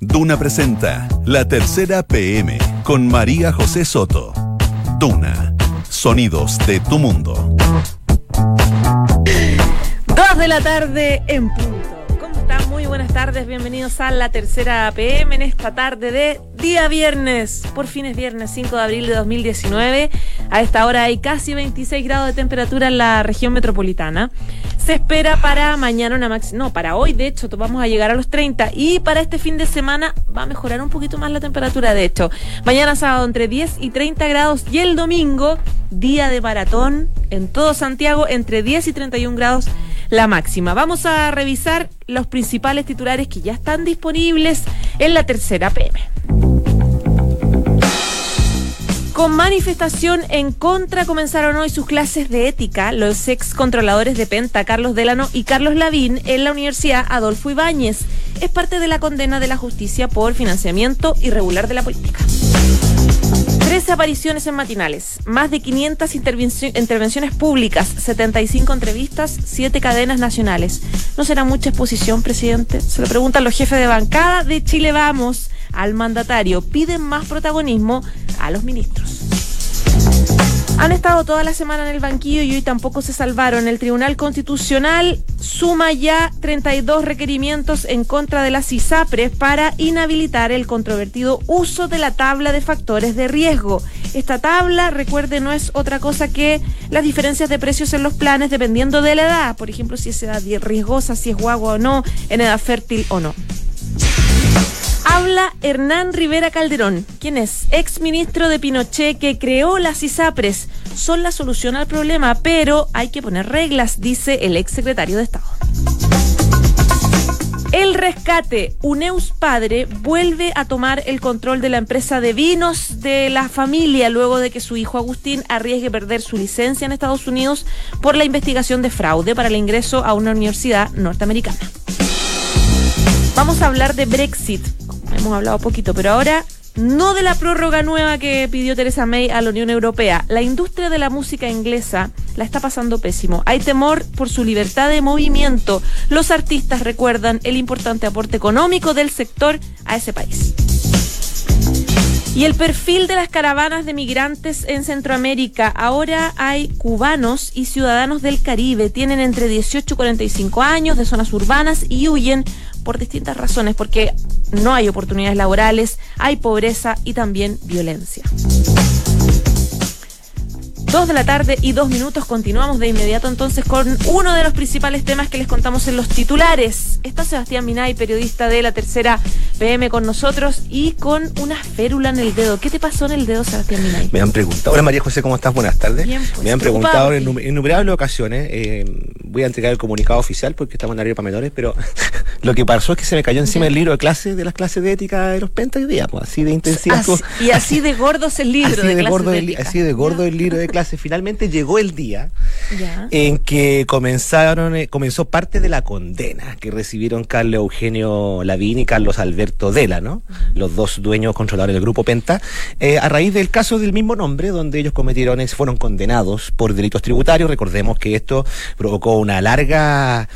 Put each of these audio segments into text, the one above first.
Duna presenta La Tercera PM con María José Soto. Duna, sonidos de tu mundo. Dos de la tarde en punto. Buenas tardes, bienvenidos a la tercera PM en esta tarde de día viernes. Por fin es viernes 5 de abril de 2019. A esta hora hay casi 26 grados de temperatura en la región metropolitana. Se espera para mañana una máxima, no, para hoy de hecho vamos a llegar a los 30 y para este fin de semana va a mejorar un poquito más la temperatura de hecho. Mañana sábado entre 10 y 30 grados y el domingo día de maratón en todo Santiago entre 10 y 31 grados la máxima. Vamos a revisar los principales titulares que ya están disponibles en la tercera PM. Con manifestación en contra comenzaron hoy sus clases de ética los ex controladores de Penta, Carlos Delano y Carlos Lavín, en la Universidad Adolfo Ibáñez. Es parte de la condena de la justicia por financiamiento irregular de la política. 13 apariciones en matinales, más de 500 intervenciones públicas, 75 entrevistas, 7 cadenas nacionales. ¿No será mucha exposición, presidente? Se lo preguntan los jefes de bancada de Chile Vamos al mandatario. Piden más protagonismo a los ministros. Han estado toda la semana en el banquillo y hoy tampoco se salvaron. El Tribunal Constitucional suma ya 32 requerimientos en contra de las ISAPRES para inhabilitar el controvertido uso de la tabla de factores de riesgo. Esta tabla, recuerde, no es otra cosa que las diferencias de precios en los planes dependiendo de la edad. Por ejemplo, si es edad riesgosa, si es guagua o no, en edad fértil o no. Habla Hernán Rivera Calderón, quien es ex ministro de Pinochet que creó las ISAPRES. Son la solución al problema, pero hay que poner reglas, dice el ex secretario de Estado. El rescate. Uneus Padre vuelve a tomar el control de la empresa de vinos de la familia luego de que su hijo Agustín arriesgue perder su licencia en Estados Unidos por la investigación de fraude para el ingreso a una universidad norteamericana. Vamos a hablar de Brexit. Hemos hablado poquito, pero ahora no de la prórroga nueva que pidió Teresa May a la Unión Europea. La industria de la música inglesa la está pasando pésimo. Hay temor por su libertad de movimiento. Los artistas recuerdan el importante aporte económico del sector a ese país. Y el perfil de las caravanas de migrantes en Centroamérica. Ahora hay cubanos y ciudadanos del Caribe. Tienen entre 18 y 45 años de zonas urbanas y huyen por distintas razones, porque no hay oportunidades laborales, hay pobreza y también violencia. Dos de la tarde y dos minutos. Continuamos de inmediato entonces con uno de los principales temas que les contamos en los titulares. Está Sebastián Minay, periodista de la tercera PM con nosotros y con una férula en el dedo. ¿Qué te pasó en el dedo, Sebastián Minay? Me han preguntado. Hola María José, ¿cómo estás? Buenas tardes. Bien, pues, Me han preguntado en innumerables ocasiones. eh, voy a entregar el comunicado oficial porque estamos en horario para menores, pero lo que pasó es que se me cayó encima el libro de clase de las clases de ética de los pentas hoy día, pues así de. Así- estuvo. y así de gordo es el libro así de, de, clases gordo de ética. así de gordo el libro de Finalmente llegó el día en que comenzaron, eh, comenzó parte de la condena que recibieron Carlos Eugenio Lavín y Carlos Alberto Dela, ¿no? Los dos dueños controladores del grupo Penta, eh, a raíz del caso del mismo nombre, donde ellos cometieron, fueron condenados por delitos tributarios. Recordemos que esto provocó una larga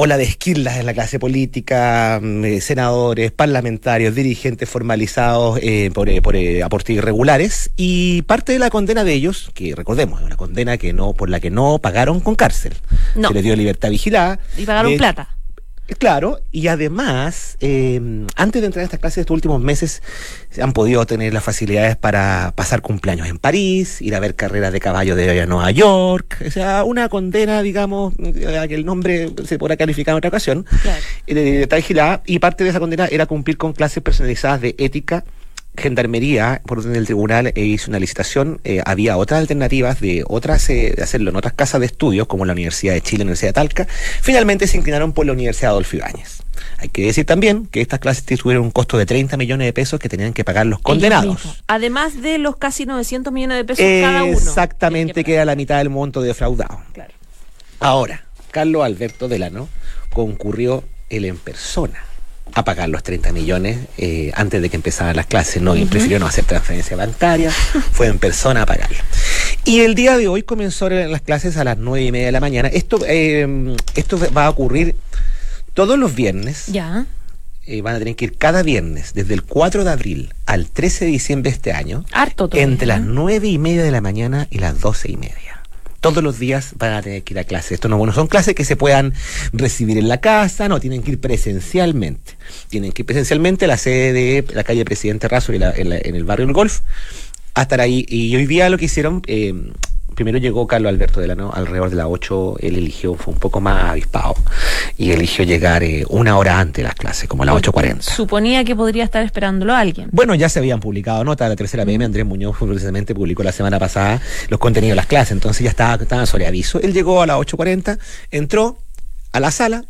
ola de esquirlas en la clase política, mm, eh, senadores, parlamentarios, dirigentes formalizados eh, por, eh, por eh, aportes irregulares y parte de la condena de ellos, que recordemos, es una condena que no por la que no pagaron con cárcel, No. se les dio libertad vigilada. Y pagaron plata. Claro, y además, eh, antes de entrar a estas clases estos últimos meses, se han podido tener las facilidades para pasar cumpleaños en París, ir a ver carreras de caballo de hoy a Nueva York, o sea, una condena, digamos, a que el nombre se podrá calificar en otra ocasión, Claro. eh, de vigilada, y parte de esa condena era cumplir con clases personalizadas de ética. Gendarmería, por orden del tribunal, eh, hizo una licitación. eh, había otras alternativas de otras eh, de hacerlo en otras casas de estudios, como la Universidad de Chile, la Universidad de Talca. Finalmente se inclinaron por la Universidad Adolfo Ibáñez. Hay que decir también que estas clases tuvieron un costo de 30 millones de pesos que tenían que pagar los condenados. Además de los casi 900 millones de pesos cada uno. Exactamente, que queda la mitad del monto defraudado. Claro. Ahora, Carlos Alberto Delano concurrió él en persona a pagar los 30 millones eh, antes de que empezaran las clases. No, y prefirió no hacer transferencia bancaria, fue en persona a pagarlo. Y el día de hoy comenzó las clases a las nueve y media de la mañana. Esto, eh, esto va a ocurrir todos los viernes Ya. eh, van a tener que ir cada viernes, desde el 4 de abril al 13 de diciembre de este año, Harto entre las ¿no? 9 y media de la mañana y las 12 y media. Todos los días van a tener que ir a clase. Esto no bueno, son clases que se puedan recibir en la casa, no, tienen que ir presencialmente. Tienen que ir presencialmente a la sede de la calle Presidente Razo en, la- en el barrio El Golf, a estar ahí. Y hoy día lo que hicieron, eh, primero llegó Carlos Alberto Delano alrededor de las 8, él eligió, fue un poco más avispado, y eligió llegar eh, una hora antes de las clases, como a las 8.40. Suponía que podría estar esperándolo alguien. Bueno, ya se habían publicado notas de la tercera PM. Andrés Muñoz precisamente publicó la semana pasada los contenidos de las clases, entonces ya estaba, estaba sobre aviso. Él llegó a las 8.40, entró a la sala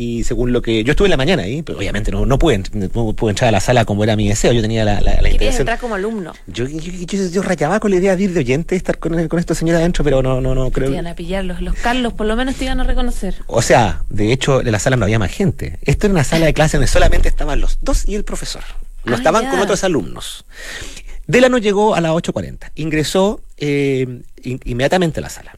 y según lo que. Yo estuve en la mañana ahí, pero obviamente no, no, pude, no pude entrar a la sala como era mi deseo. Yo tenía la, la, la intención. entrar como alumno. Yo, yo, yo, rayaba con la idea de ir de oyente, estar con, con estos señores adentro, pero no, no, no Te creo. iban a pillarlos. Los Carlos por lo menos te iban a reconocer. O sea, de hecho, en la sala no había más gente. Esto era una sala de clase donde solamente estaban los dos y el profesor. No Ah, estaban ya. con otros alumnos. Delano llegó a las 8.40. Ingresó eh, in- inmediatamente a la sala.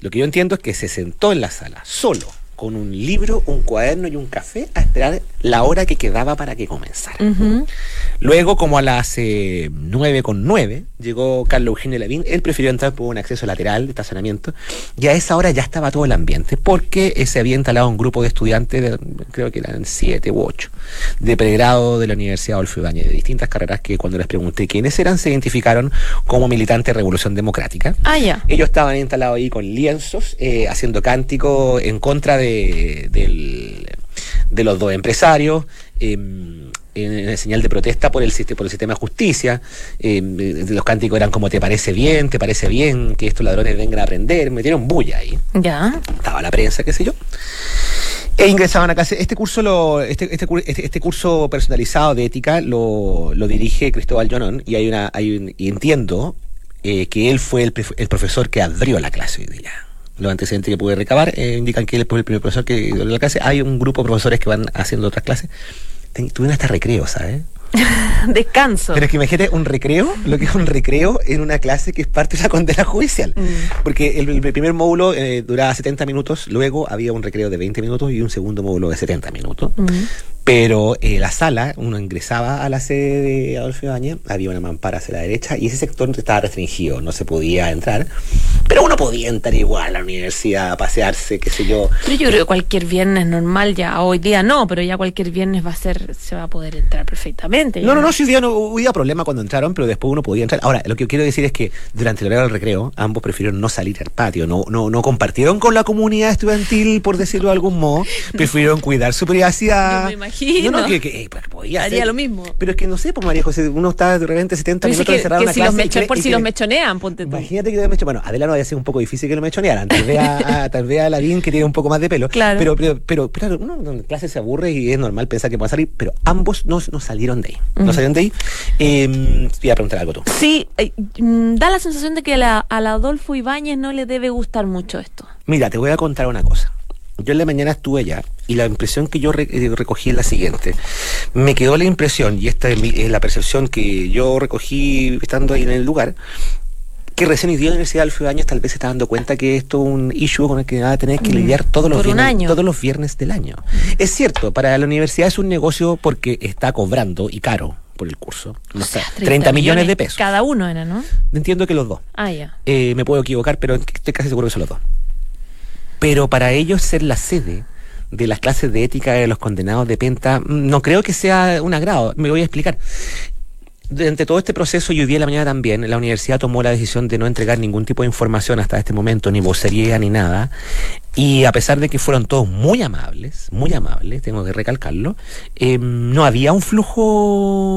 Lo que yo entiendo es que se sentó en la sala, solo, con un libro, un cuaderno y un café, a esperar la hora que quedaba para que comenzara. Luego, como a las eh, 9 con 9, llegó Carlos Eugenio Lavín. Él prefirió entrar por un acceso lateral de estacionamiento. Y a esa hora ya estaba todo el ambiente, porque eh, se había instalado un grupo de estudiantes, de- creo que eran 7 u 8, de pregrado de la Universidad Adolfo Ibáñez, de distintas carreras que cuando les pregunté quiénes eran, se identificaron como militantes de Revolución Democrática. Ah, ya. Ellos estaban instalados ahí con lienzos, eh, haciendo cánticos en contra de, del- de los dos empresarios, eh, en, señal de protesta por el, por el sistema de justicia. Eh, de- los cánticos eran como, ¿te parece bien? ¿Te parece bien que estos ladrones vengan a aprender? Metieron bulla ahí Ya. estaba la prensa, qué sé yo. E ingresaban a clase. Este curso, lo, este, este, este, este curso personalizado de ética lo, lo dirige Cristóbal Jonón y hay una, hay un- y entiendo eh, que él fue el, pref- el profesor que abrió la clase hoy día. Los antecedentes que pude recabar eh, indican que él fue el primer profesor que dio la clase. Hay un grupo de profesores que van haciendo otras clases. Tuvieron hasta recreo, ¿sabes? Descanso. Pero es que imagínate un recreo, lo que es un recreo en una clase que es parte de la condena judicial. Mm. Porque el, el primer módulo eh, duraba 70 minutos, luego había un recreo de 20 minutos y un segundo módulo de 70 minutos. Mm. Pero eh, la sala, uno ingresaba a la sede de Adolfo Ibáñez, había una mampara hacia la derecha y ese sector estaba restringido, no se podía entrar. Pero uno podía entrar igual a la universidad, a pasearse, qué sé yo. Pero yo creo que cualquier viernes normal ya, hoy día no, pero ya cualquier viernes va a ser, se va a poder entrar perfectamente. No, no, no, sí, no hubo problema cuando entraron, pero después uno podía entrar. Ahora, lo que quiero decir es que durante el horario del recreo, ambos prefirieron no salir al patio, no, no, no compartieron con la comunidad estudiantil, por decirlo de algún modo, prefirieron cuidar su privacidad. Yo me imagino. No, no, que, que, eh, podía Haría lo mismo. Pero es que no sé, pues María José, uno está de repente 70 Tú dices minutos que, encerrado que en una si clase. cree- por si cree- los mechonean, ponte tú. Imagínate que me Bueno, Adela no había sido un poco difícil que lo mechonearan. Tal vez a, a- tal vez a Lavín que tiene un poco más de pelo. Claro. Pero, pero, pero, claro, uno en clase se aburre y es normal pensar que va a salir, pero ambos no, no salieron de ahí. No salieron de ahí. Eh, te iba a preguntar algo tú. Sí, eh, mm, da la sensación de que a la, a la Adolfo Ibáñez no le debe gustar mucho esto. Mira, te voy a contar una cosa. Yo en la mañana estuve allá y la impresión que yo eh, recogí es la siguiente. Me quedó la impresión, y esta es, mi- es la percepción que yo recogí estando ahí en el lugar, que recién hoy día la Universidad de Ibáñez tal vez se está dando cuenta que esto es un issue con el que va a tener que lidiar todos los, Mm, viernes, año. todos los viernes del año. Es cierto, para la universidad es un negocio porque está cobrando y caro por el curso. No O sé, sea, 30, millones de pesos. Cada uno era, ¿no? Entiendo que los dos. Ah, ya. Eh, me puedo equivocar, pero estoy casi seguro que son los dos. Pero para ellos ser la sede de las clases de ética de los condenados de Penta, mm, no creo que sea un agrado. Me voy a explicar. Durante todo este proceso, y hoy día en la mañana también, la universidad tomó la decisión de no entregar ningún tipo de información hasta este momento, ni vocería ni nada. Y a pesar de que fueron todos muy amables, muy amables, tengo que recalcarlo, eh, no había un flujo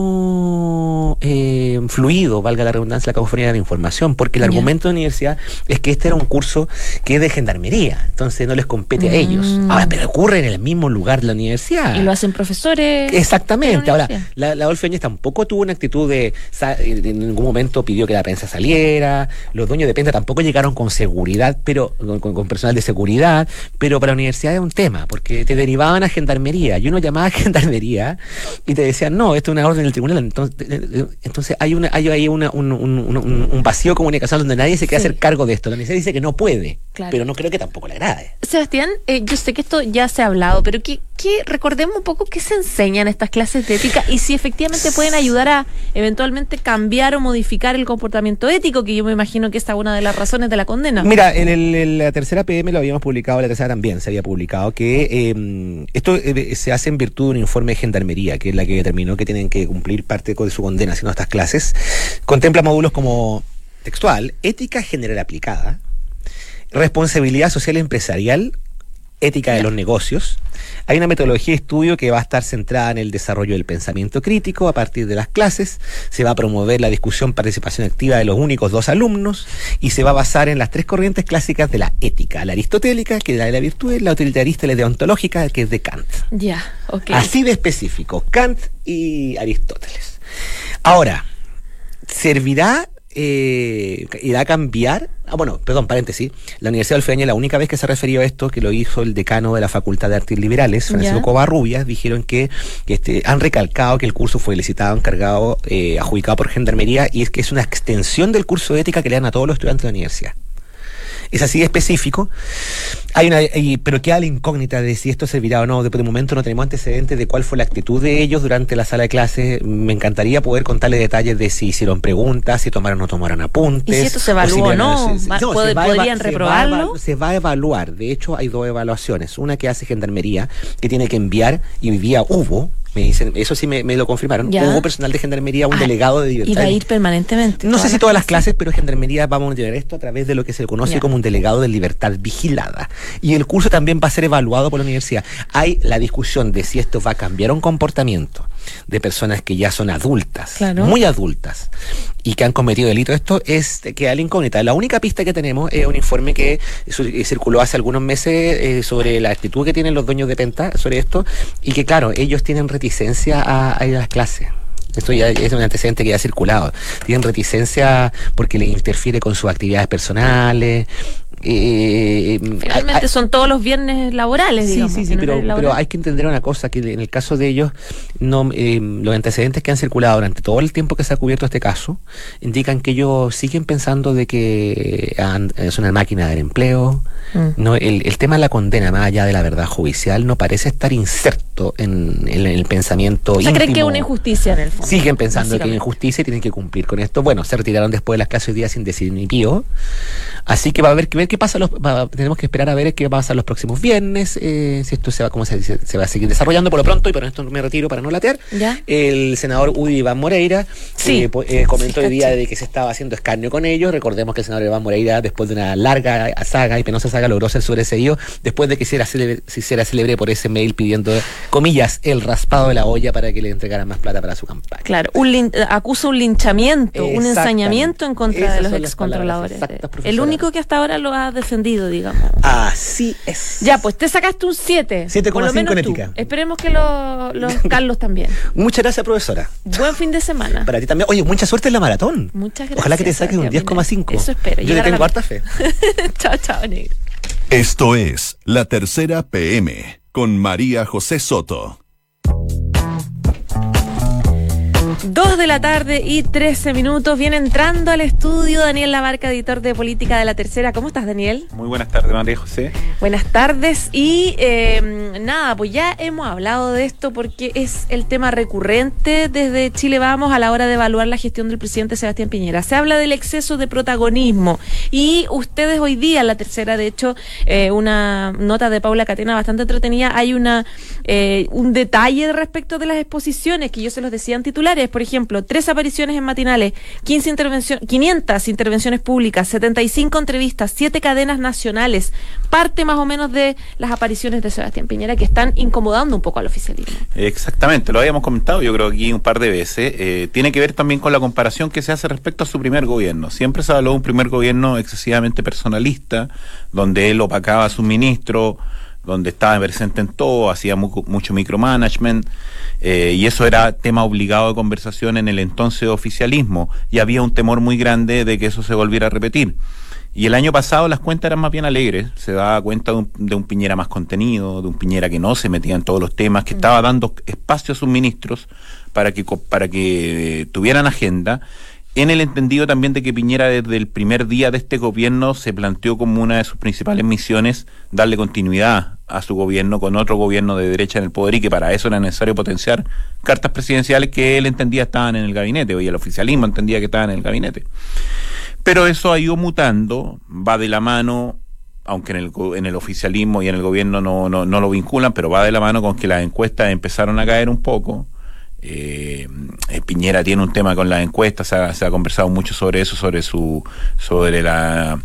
eh, fluido, valga la redundancia, la cacofonía de la información, porque el argumento de la universidad es que este era un curso que es de gendarmería, entonces no les compete a ellos. Mm. Ahora, pero ocurre en el mismo lugar de la universidad. Y lo hacen profesores. Exactamente. Ahora, la, la Adolfo Ibáñez tampoco tuvo una actitud de, en ningún momento pidió que la prensa saliera, los dueños de prensa tampoco llegaron con seguridad, pero con, con- personal de seguridad, pero para la universidad es un tema, porque te derivaban a gendarmería, y uno llamaba a gendarmería y te decían, no, esto es una orden del tribunal, entonces, eh, entonces hay una hay ahí una- un, un- un- un vacío comunicacional donde nadie se quiere Sí. hacer cargo de esto, la universidad dice que no puede, pero no creo que tampoco le agrade. Sebastián, eh, yo sé que esto ya se ha hablado, pero que, que recordemos un poco qué se enseña en estas clases de ética y si efectivamente pueden ayudar a eventualmente cambiar o modificar el comportamiento ético, que yo me imagino que esta es una de las razones de la condena. Mira, en, el, la tercera PM lo habíamos publicado, la tercera también se había publicado, que em, esto eh, se hace en virtud de un informe de gendarmería, que es la que determinó que tienen que cumplir parte de su condena haciendo estas clases. Contempla módulos como textual, ética general aplicada, responsabilidad social empresarial, ética de los negocios. Hay una metodología de estudio que va a estar centrada en el desarrollo del pensamiento crítico a partir de las clases. Se va a promover la discusión, participación activa de los únicos dos alumnos y se va a basar en las tres corrientes clásicas de la ética: la aristotélica, que es la de la virtud, la utilitarista y la deontológica, que es de Kant. Ya, ok. Así de específico: Kant y Aristóteles. Ahora, ¿servirá eh, irá a cambiar. Ah, bueno, perdón, paréntesis. La Universidad de Alfeña, la única vez que se refirió a esto, que lo hizo el decano de la Facultad de Artes Liberales, Francisco Covarrubias, dijeron que, este, han recalcado que el curso fue licitado, encargado, eh, adjudicado por Gendarmería y es que es una extensión del curso de ética que le dan a todos los estudiantes de la universidad es así de específico. Hay una, pero queda la incógnita de si esto servirá o no. De, de momento no tenemos antecedentes de cuál fue la actitud de ellos durante la sala de clase. Me encantaría poder contarle detalles de si hicieron preguntas, si tomaron o no tomaron apuntes. ¿Y si esto se evalúa o, no? ¿Podrían reprobarlo? Se va, a evaluar. De hecho, hay dos evaluaciones. Una que hace Gendarmería, que tiene que enviar, y vivía hubo, me dicen, eso sí me, lo confirmaron. Hubo personal de gendarmería, un ah, delegado de libertad. Y va a ir permanentemente. No sé si todas las clases, pero gendarmería va a monitorear esto a través de lo que se conoce como un delegado de libertad vigilada. Y el curso también va a ser evaluado por la universidad. Hay la discusión de si esto va a cambiar un comportamiento de personas que ya son adultas, muy adultas, y que han cometido delito. Esto es que la incógnita. La única pista que tenemos es un informe que eh, circuló hace algunos meses eh, sobre la actitud que tienen los dueños de Penta sobre esto, y que claro, ellos tienen reticencia a, ir a las clases. Esto ya es un antecedente que ya ha circulado. Tienen reticencia porque le interfiere con sus actividades personales, eh, Finalmente son todos los viernes laborales, sí, Sí, sí, pero, hay que entender una cosa, que en el caso de ellos, no, eh, los antecedentes que han circulado durante todo el tiempo que se ha cubierto este caso, indican que ellos siguen pensando de que es una máquina del empleo. Mm. No, el, tema de la condena, más allá de la verdad judicial, no parece estar inserto en, el pensamiento. O sea, creen que es una injusticia en el fondo. Siguen pensando que es injusticia y tienen que cumplir con esto. Bueno, se retiraron después de las clases hoy día sin decir ni pío. Así que va a haber que ver qué pasa, los, tenemos que esperar a ver qué va a pasar los próximos viernes, eh, si esto se va, cómo se, se, va a seguir desarrollando por lo pronto, y por esto me retiro para no latear. El senador Udi Iván Moreira eh, eh, comentó el día de que se estaba haciendo escarnio con ellos. Recordemos que el senador Iván Moreira, después de una larga saga y penosa saga, logró ser sobreseído después de que se hiciera célebre, se hiciera célebre por ese mail pidiendo, comillas, el raspado de la olla para que le entregaran más plata para su campaña. Claro, un acusa un linchamiento, un ensañamiento en contra de los excontroladores. El único que hasta ahora lo ha defendido, digamos. Así es. Ya, pues te sacaste un 7. 7,5 en ética. Esperemos que los Carlos también. Muchas gracias, profesora. Buen fin de semana. Para ti también. Oye, mucha suerte en la maratón. Muchas gracias. Ojalá que te saques un 10,5. Eso espero. Yo le tengo harta fe. chao, chao, negro. Esto es La Tercera PM con María José Soto. Dos de la tarde y 13 minutos. Viene entrando al estudio Daniel Labarca, editor de política de la tercera. ¿Cómo estás, Daniel? Muy buenas tardes, María José. Buenas tardes. Y eh, nada, pues ya hemos hablado de esto porque es el tema recurrente desde Chile Vamos a la hora de evaluar la gestión del presidente Sebastián Piñera. Se habla del exceso de protagonismo. Y ustedes hoy día, la tercera, de hecho, eh, una nota de Paula Catena bastante entretenida, hay una eh, un detalle respecto de las exposiciones que yo se los decía en titulares por ejemplo, tres apariciones en matinales, 15 intervenciones, 500 intervenciones públicas, 75 entrevistas, siete cadenas nacionales, parte más o menos de las apariciones de Sebastián Piñera que están incomodando un poco al oficialismo. Exactamente, lo habíamos comentado yo creo aquí un par de veces. Eh, tiene que ver también con la comparación que se hace respecto a su primer gobierno. Siempre se habló de un primer gobierno excesivamente personalista, donde él opacaba a su ministro, donde estaba presente en todo, hacía mucho micromanagement. Eh, y eso era tema obligado de conversación en el entonces oficialismo, y había un temor muy grande de que eso se volviera a repetir. Y el año pasado las cuentas eran más bien alegres, se daba cuenta de un, Piñera más contenido, de un Piñera que no se metía en todos los temas, que mm. estaba dando espacio a sus ministros para que, para que tuvieran agenda en el entendido también de que Piñera desde el primer día de este gobierno se planteó como una de sus principales misiones darle continuidad a su gobierno con otro gobierno de derecha en el poder y que para eso era necesario potenciar cartas presidenciales que él entendía estaban en el gabinete, o el oficialismo entendía que estaban en el gabinete. Pero eso ha ido mutando, va de la mano aunque en el, en el oficialismo y en el gobierno no, no, no lo vinculan, pero va de la mano con que las encuestas empezaron a caer un poco eh, eh, Piñera tiene un tema con las encuestas, se ha, conversado mucho sobre eso, sobre su, sobre la,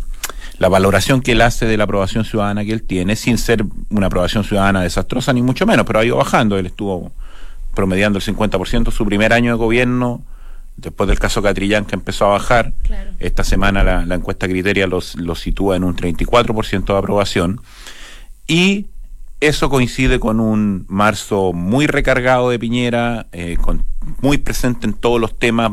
la valoración que él hace de la aprobación ciudadana que él tiene, sin ser una aprobación ciudadana desastrosa ni mucho menos, pero ha ido bajando, él estuvo promediando el 50% su primer año de gobierno, después del caso Catrillán que empezó a bajar, esta semana la, la encuesta Criteria los, lo sitúa en un 34% de aprobación, y eso coincide con un marzo muy recargado de Piñera, eh, con, muy presente en todos los temas,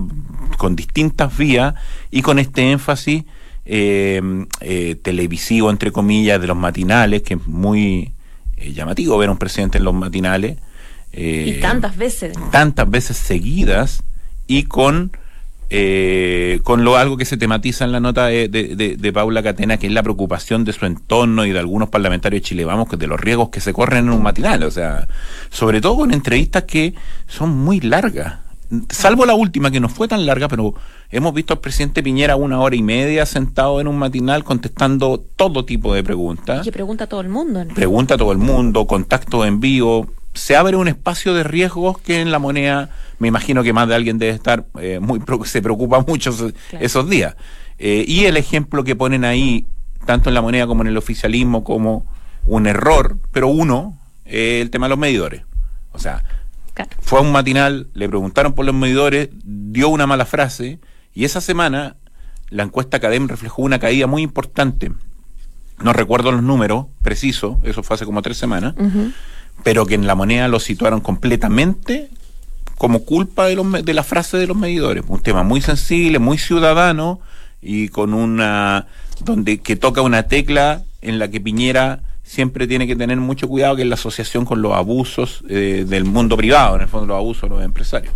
con distintas vías y con este énfasis eh, eh, televisivo, entre comillas, de los matinales, que es muy llamativo ver a un presidente en los matinales. y tantas veces. Tantas veces seguidas y con eh, con lo algo que se tematiza en la nota de, de, Paula Catena, que es la preocupación de su entorno y de algunos parlamentarios de Chile, vamos, de los riesgos que se corren en un matinal, o sea, sobre todo con entrevistas que son muy largas. Salvo la última, que no fue tan larga, pero hemos visto al presidente Piñera una hora y media sentado en un matinal contestando todo tipo de preguntas. Y que pregunta a todo el mundo. Pregunta a todo el mundo, contacto en vivo. Se abre un espacio de riesgos que en la moneda me imagino que más de alguien debe estar eh, muy se preocupa mucho esos, días. Eh, y el ejemplo que ponen ahí, tanto en la moneda como en el oficialismo, como un error, pero uno, el tema de los medidores. O sea, fue a un matinal, le preguntaron por los medidores, dio una mala frase, y esa semana la encuesta Academ reflejó una caída muy importante. No recuerdo los números precisos, eso fue hace como tres semanas, pero que en la moneda lo situaron completamente como culpa de, los, de la frase de los medidores. Un tema muy sensible, muy ciudadano y con una donde que toca una tecla en la que Piñera siempre tiene que tener mucho cuidado que es la asociación con los abusos eh, del mundo privado, en el fondo los abusos de los empresarios.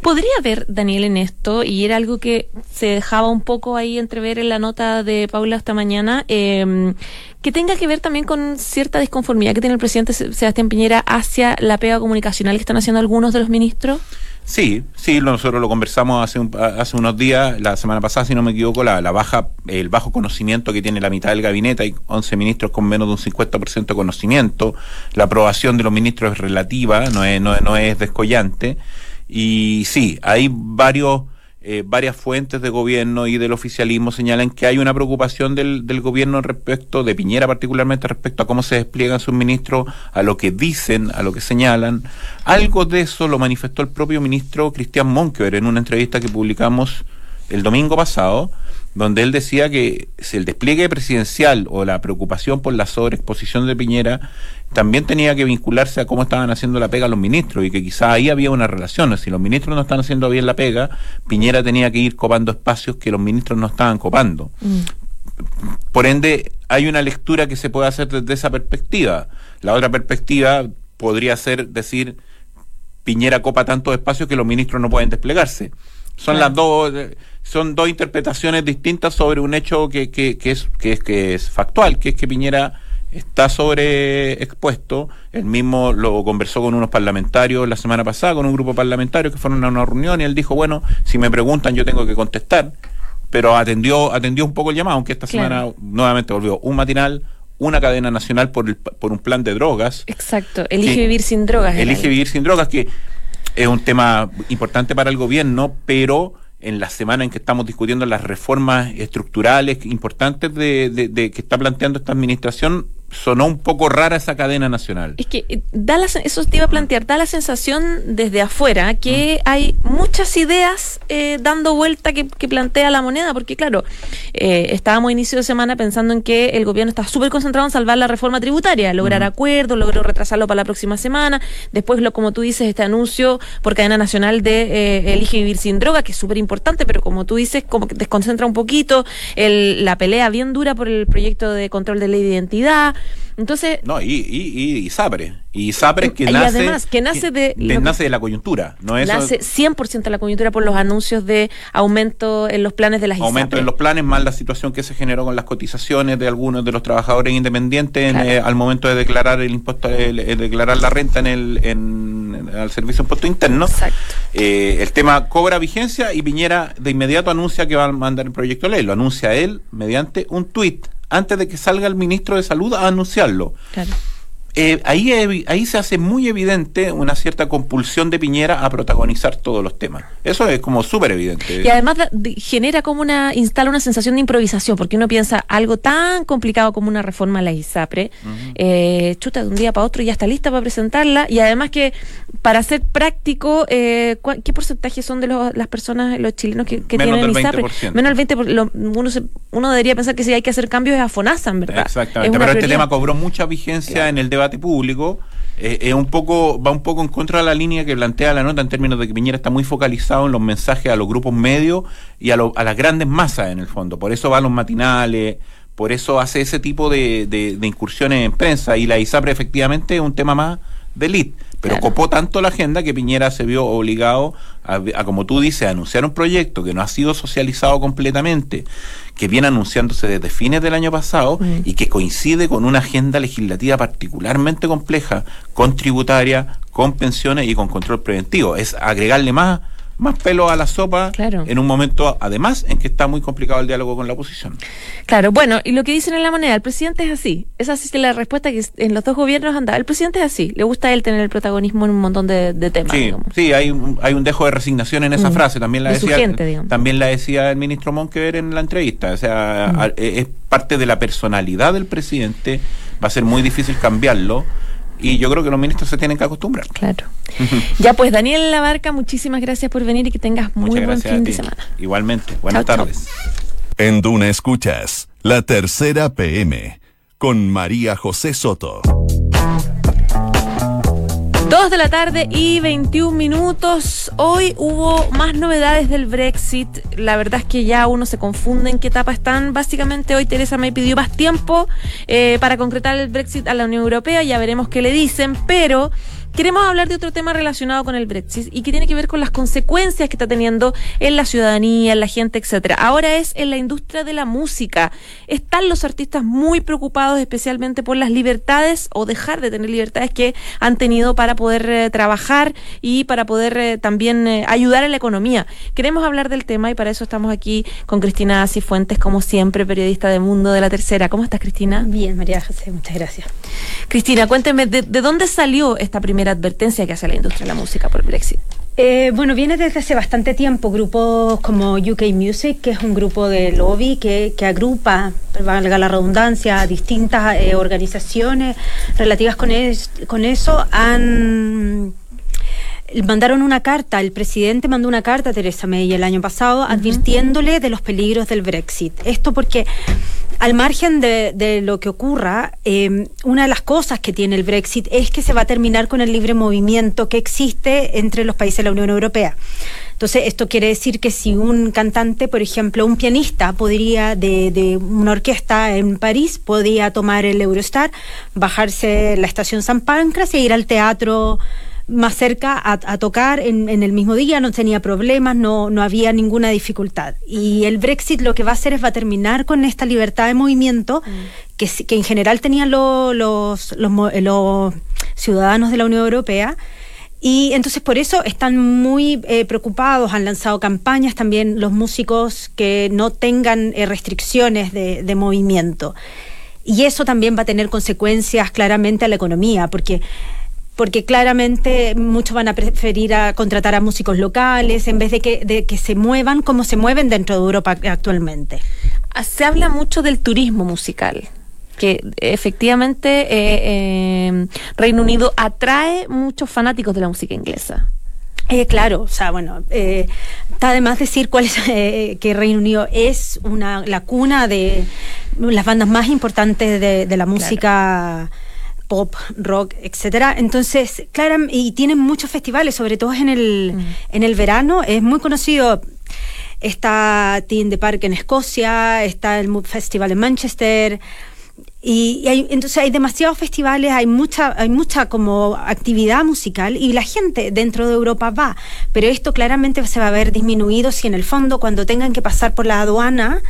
¿Podría haber, Daniel, en esto, y era algo que se dejaba un poco ahí entrever en la nota de Paula esta mañana, em, que tenga que ver también con cierta disconformidad que tiene el presidente Sebastián Piñera hacia la pega comunicacional que están haciendo algunos de los ministros? Sí, sí, nosotros lo conversamos hace, hace unos días, la semana pasada, si no me equivoco, la, la, baja, el bajo conocimiento que tiene la mitad del gabinete, hay 11 ministros con menos de un 50% de conocimiento, la aprobación de los ministros es relativa, no es, no, no es descollante, y sí, hay varios eh, varias fuentes de gobierno y del oficialismo señalan que hay una preocupación del, del, gobierno respecto, de Piñera particularmente, respecto a cómo se despliegan sus ministros, a lo que dicen, a lo que señalan. Algo de eso lo manifestó el propio ministro Cristian Monkever en una entrevista que publicamos el domingo pasado, donde él decía que si el despliegue presidencial o la preocupación por la sobreexposición de Piñera también tenía que vincularse a cómo estaban haciendo la pega los ministros y que quizá ahí había una relación. Si los ministros no están haciendo bien la pega, Piñera tenía que ir copando espacios que los ministros no estaban copando. Mm. Por ende, hay una lectura que se puede hacer desde esa perspectiva. La otra perspectiva podría ser decir, Piñera copa tantos espacios que los ministros no pueden desplegarse. Son las dos son dos interpretaciones distintas sobre un hecho que, que, que, es, que, es, que es factual, que es que Piñera está sobreexpuesto. Él mismo lo conversó con unos parlamentarios la semana pasada, con un grupo parlamentario que fueron a una reunión y él dijo, bueno, si me preguntan yo tengo que contestar. Pero atendió, atendió un poco el llamado, aunque esta semana nuevamente volvió un matinal, una cadena nacional por, el, por un plan de drogas. Exacto, elige vivir sin drogas. Elige vivir sin drogas, que es un tema importante para el gobierno, pero en la semana en que estamos discutiendo las reformas estructurales importantes de, de, que está planteando esta administración, sonó un poco rara esa cadena nacional. Es que eh, da la, eso te iba a plantear, da la sensación desde afuera que mm. hay muchas ideas eh, dando vuelta que, plantea la moneda, porque claro, eh, estábamos a inicio de semana pensando en que el gobierno está súper concentrado en salvar la reforma tributaria, lograr acuerdos, logró retrasarlo para la próxima semana, después lo como tú dices, este anuncio por cadena nacional de Elige Vivir Sin Droga, que es súper importante, pero como tú dices, como que desconcentra un poquito, el, la pelea bien dura por el proyecto de control de ley de identidad, Entonces. No, y, y, y, Sapre. Y Sapre que y nace. además, que nace de. nace de la coyuntura. No es nace 100% de la coyuntura por los anuncios de aumento en los planes de las Aumento en los planes, más la situación que se generó con las cotizaciones de algunos de los trabajadores independientes eh, al momento de declarar el impuesto, declarar la renta en el en, al servicio de impuesto interno. Exacto. Eh, el tema cobra vigencia y Piñera de inmediato anuncia que va a mandar el proyecto de ley. Lo anuncia él mediante un tuit antes de que salga el ministro de Salud a anunciarlo. Eh, ahí, ahí se hace muy evidente una cierta compulsión de Piñera a protagonizar todos los temas. Eso es como súper evidente. Y además genera como una, instala una sensación de improvisación, porque uno piensa algo tan complicado como una reforma a la ISAPRE, eh, chuta de un día para otro y ya está lista para presentarla, y además que para ser práctico, eh, ¿qué porcentaje son de las personas, los chilenos que, tienen ISAPRE? Menos del 20%. uno, uno debería pensar que si hay que hacer cambios es a FONASA, ¿verdad? Exactamente, pero este tema cobró mucha vigencia en el debate público, eh, es un poco, va un poco en contra de la línea que plantea la nota en términos de que Piñera está muy focalizado en los mensajes a los grupos medios y a, a las grandes masas en el fondo. Por eso va a los matinales, por eso hace ese tipo de, de incursiones en prensa y la ISAPRE efectivamente es un tema más de elite. Pero copó tanto la agenda que Piñera se vio obligado a, como tú dices, a anunciar un proyecto que no ha sido socializado completamente, que viene anunciándose desde fines del año pasado mm. y que coincide con una agenda legislativa particularmente compleja, con tributaria, con pensiones y con control preventivo. Es agregarle más más pelo a la sopa en un momento, además, en que está muy complicado el diálogo con la oposición. Claro, bueno, y lo que dicen en la moneda, el presidente es así. Esa es la respuesta que en los dos gobiernos anda. El presidente es así. Le gusta a él tener el protagonismo en un montón de, temas. Sí, sí hay, un, hay un dejo de resignación en esa mm. frase. También la, decía, también la decía el ministro Monkever en la entrevista. O sea, mm. es parte de la personalidad del presidente. Va a ser muy difícil cambiarlo y yo creo que los ministros se tienen que acostumbrar. Claro. ya pues, Daniel Labarca, muchísimas gracias por venir y que tengas muy buen fin de semana. Igualmente. Buenas tardes. En Duna Escuchas, la tercera PM, con María José Soto. Dos de la tarde y 21 minutos. Hoy hubo más novedades del Brexit. La verdad es que ya uno se confunde en qué etapa están. Básicamente hoy Teresa May pidió más tiempo eh, para concretar el Brexit a la Unión Europea. Ya veremos qué le dicen, pero Queremos hablar de otro tema relacionado con el Brexit y que tiene que ver con las consecuencias que está teniendo en la ciudadanía, en la gente, etcétera. Ahora es en la industria de la música. Están los artistas muy preocupados especialmente por las libertades o dejar de tener libertades que han tenido para poder eh, trabajar y para poder eh, también eh, ayudar a la economía. Queremos hablar del tema y para eso estamos aquí con Cristina Cifuentes, como siempre, periodista de Mundo de la Tercera. ¿Cómo estás, Cristina? Bien, María José, muchas gracias. Cristina, cuénteme, ¿de, de dónde salió esta primera advertencia que hace la industria de la música por el Brexit? Eh, bueno, viene desde hace bastante tiempo grupos como UK Music, que es un grupo de lobby que, que agrupa, valga la redundancia, distintas eh, organizaciones relativas con, con eso, han mandaron una carta, el presidente mandó una carta a Teresa May el año pasado advirtiéndole de los peligros del Brexit. Esto porque al margen de, lo que ocurra, em, una de las cosas que tiene el Brexit es que se va a terminar con el libre movimiento que existe entre los países de la Unión Europea. Entonces, esto quiere decir que si un cantante, por ejemplo, un pianista, podría de, de una orquesta en París, podía tomar el Eurostar, bajarse la estación San Pancras e ir al teatro más cerca a, tocar en, el mismo día, no tenía problemas, no, no había ninguna dificultad. Y el Brexit lo que va a hacer es va a terminar con esta libertad de movimiento mm. que, que, en general tenían los, los, los, ciudadanos de la Unión Europea. Y entonces por eso están muy eh, preocupados, han lanzado campañas también los músicos que no tengan eh, restricciones de, de movimiento. Y eso también va a tener consecuencias claramente a la economía, porque porque claramente muchos van a preferir a contratar a músicos locales en vez de que, de que se muevan como se mueven dentro de Europa actualmente. Ah, se habla mucho del turismo musical que efectivamente eh, eh, Reino Unido atrae muchos fanáticos de la música inglesa. Eh, claro, o sea, bueno, está además decir cuál es que Reino Unido es una la cuna de las bandas más importantes de, la música pop, rock, etcétera. Entonces, claro, y tienen muchos festivales, sobre todo en el, mm. en el verano. Es muy conocido. Está Teen the Park en Escocia, está el Mood Festival en Manchester. Y, hay, entonces hay demasiados festivales, hay mucha, hay mucha como actividad musical y la gente dentro de Europa va. Pero esto claramente se va a ver disminuido si en el fondo cuando tengan que pasar por la aduana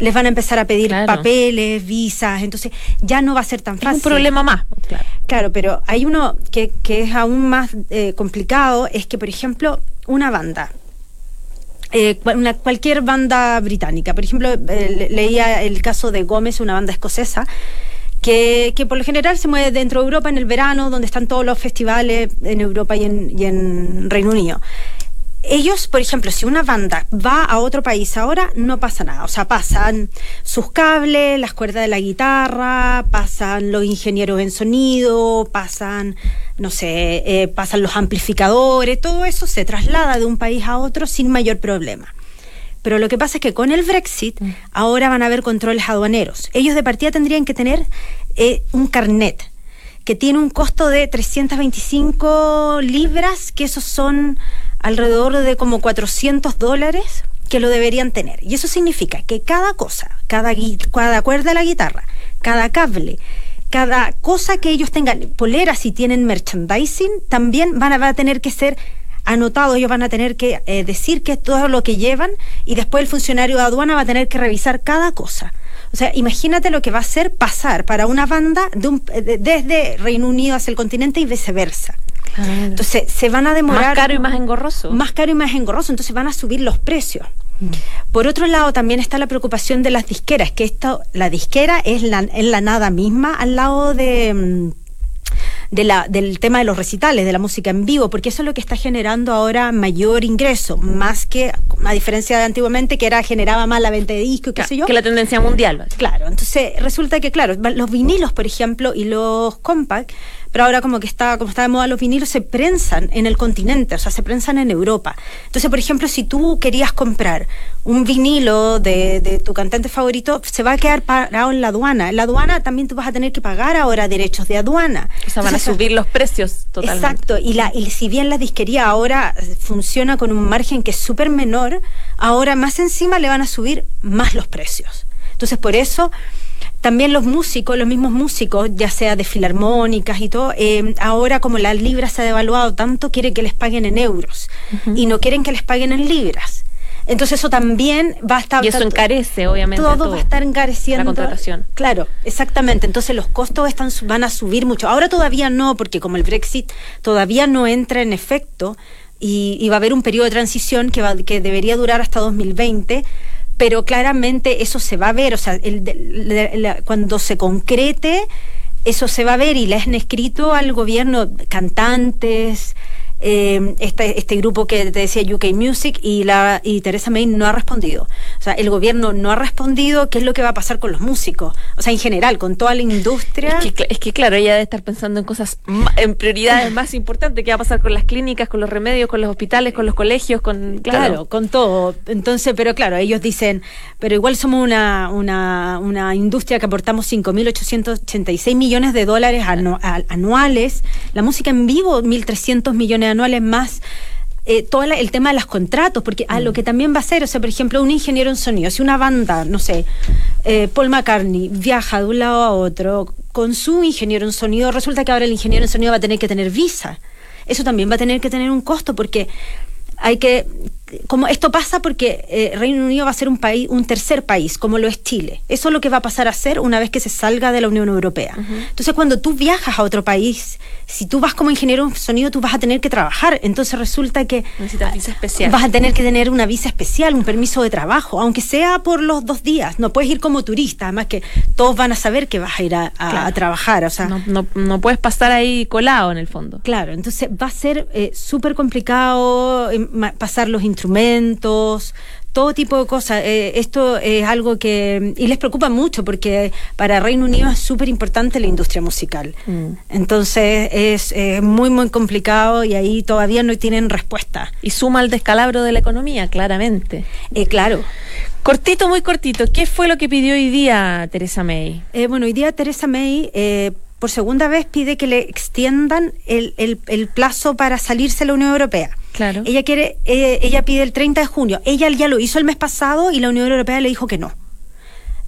les van a empezar a pedir papeles, visas, entonces ya no va a ser tan fácil. un problema más. Claro, pero hay uno que, que es aún más eh, complicado, es que por ejemplo una banda eh, una, cualquier banda británica. Por ejemplo, eh, leía el caso de Gómez, una banda escocesa, que, que, por lo general se mueve dentro de Europa en el verano, donde están todos los festivales en Europa y en, y en Reino Unido ellos, por ejemplo, si una banda va a otro país ahora, no pasa nada. O sea, pasan sus cables, las cuerdas de la guitarra, pasan los ingenieros en sonido, pasan, no sé, eh, pasan los amplificadores, todo eso se traslada de un país a otro sin mayor problema. Pero lo que pasa es que con el Brexit mm. ahora van a haber controles aduaneros. Ellos de partida tendrían que tener eh, un carnet que tiene un costo de 325 libras, que esos son alrededor de como 400 dólares que lo deberían tener. Y eso significa que cada cosa, cada, cada cuerda de la guitarra, cada cable, cada cosa que ellos tengan, poleras y tienen merchandising, también van a, tener que ser anotados, ellos van a tener que eh, decir que es todo lo que llevan y después el funcionario de aduana va a tener que revisar cada cosa. O sea, imagínate lo que va a ser pasar para una banda de desde Reino Unido hacia el continente y viceversa. Entonces, se van a demorar. Más caro y más engorroso. Más caro y más engorroso, entonces van a subir los precios. Mm. Por otro lado, también está la preocupación de las disqueras, que esto, la disquera es la, es la nada misma al lado de mm, de la, del tema de los recitales, de la música en vivo, porque eso es lo que está generando ahora mayor ingreso, más que, a diferencia de antiguamente, que era generaba más la venta de discos, qué sé yo. Que la tendencia mundial. Claro, entonces resulta que, claro, los vinilos, por ejemplo, y los compact, pero ahora como que está, como está de moda los vinilos, se prensan en el continente, o sea, se prensan en Europa. Entonces, por ejemplo, si tú querías comprar un vinilo de, de tu cantante favorito, se va a quedar parado en la aduana. En la aduana también tú vas a tener que pagar ahora derechos de aduana. O sea, van a subir los precios totalmente. Exacto, y, la, y si bien la disquería ahora funciona con un margen que es súper menor, ahora más encima le van a subir más los precios. Entonces, por eso también los músicos, los mismos músicos, ya sea de filarmónicas y todo, eh, ahora como la libra se ha devaluado tanto, quieren que les paguen en euros y no quieren que les paguen en libras. Entonces eso también va a estar... Y eso encarece, obviamente. Todo, va a estar encareciendo. La contratación. Claro, exactamente. Entonces los costos están, van a subir mucho. Ahora todavía no, porque como el Brexit todavía no entra en efecto y, va a haber un periodo de transición que, va, que debería durar hasta 2020, pero claramente eso se va a ver, o sea, el, cuando se concrete, eso se va a ver y le han escrito al gobierno cantantes, eh, este, este grupo que te decía UK Music y, la, y Teresa May no ha respondido. O sea, el gobierno no ha respondido qué es lo que va a pasar con los músicos. O sea, en general, con toda la industria. Es que, es que claro, ella debe estar pensando en cosas, en prioridades más importantes. ¿Qué va a pasar con las clínicas, con los remedios, con los hospitales, con los colegios? con Claro, con todo. Entonces, pero claro, ellos dicen, pero igual somos una, una, una industria que aportamos 5.886 millones de dólares anuales. La música en vivo, 1.300 millones anuales más eh, todo el tema de los contratos, porque a lo mm. que también va a ser, o sea, por ejemplo, un ingeniero en sonido, si una banda, no sé, eh, Paul McCartney viaja de un lado a otro con su ingeniero en sonido, resulta que ahora el ingeniero en sonido va a tener que tener visa. Eso también va a tener que tener un costo porque hay que como esto pasa porque eh, Reino Unido va a ser un país, un tercer país, como lo es Chile. Eso es lo que va a pasar a ser una vez que se salga de la Unión Europea. Entonces, cuando tú viajas a otro país, si tú vas como ingeniero en sonido, tú vas a tener que trabajar. Entonces resulta que necesitas visa especial. Vas a tener que tener una visa especial, un permiso de trabajo, aunque sea por los dos días. No puedes ir como turista, además que todos van a saber que vas a ir a, trabajar. O sea, no, no, puedes pasar ahí colado en el fondo. Claro, entonces va a ser eh, súper complicado eh, pasar los instrumentos, todo tipo de cosas. Eh, esto es algo que... Y les preocupa mucho porque para Reino Unido es súper importante la industria musical. Mm. Entonces es muy, muy complicado y ahí todavía no tienen respuesta. Y suma el descalabro de la economía, claramente. Eh, claro. Cortito, muy cortito. ¿Qué fue lo que pidió hoy día Teresa May? Eh, bueno, hoy día Teresa May por segunda vez pide que le extiendan el, el, plazo para salirse de la Unión Europea. Claro. Ella quiere, eh, ella pide el 30 de junio. Ella ya lo hizo el mes pasado y la Unión Europea le dijo que no.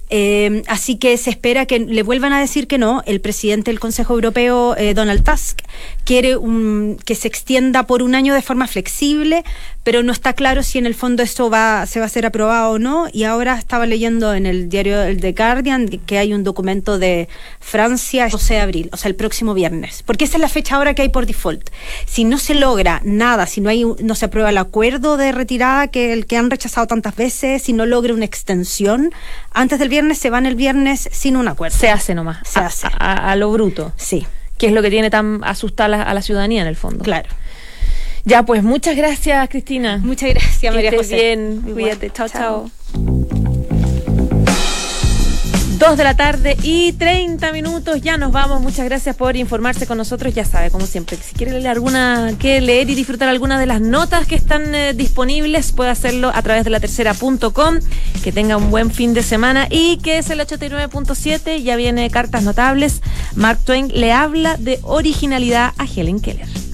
Eh, así que se espera que le vuelvan a decir que no. El presidente del Consejo Europeo, eh, Donald Tusk, quiere un, que se extienda por un año de forma flexible, pero no está claro si en el fondo esto va, se va a ser aprobado o no. Y ahora estaba leyendo en el diario The Guardian que hay un documento de Francia, 12 de abril, o sea, el próximo viernes. Porque esa es la fecha ahora que hay por default. Si no se logra nada, si no, hay, no se aprueba el acuerdo de retirada que el que han rechazado tantas veces, si no logra una extensión, antes del viernes se van el viernes sin un acuerdo. Se hace nomás. Se a, hace. A, a lo bruto. Sí. Que es lo que tiene tan asustada a la ciudadanía en el fondo. Claro. Ya, pues muchas gracias, Cristina. Muchas gracias, María que José. bien, cuídate. Chao, chao. Dos de la tarde y 30 minutos, ya nos vamos. Muchas gracias por informarse con nosotros. Ya sabe, como siempre, si quiere leer alguna, que leer y disfrutar alguna de las notas que están eh, disponibles, puede hacerlo a través de la tercera.com. Que tenga un buen fin de semana y que es el 89.7. Ya viene cartas notables. Mark Twain le habla de originalidad a Helen Keller.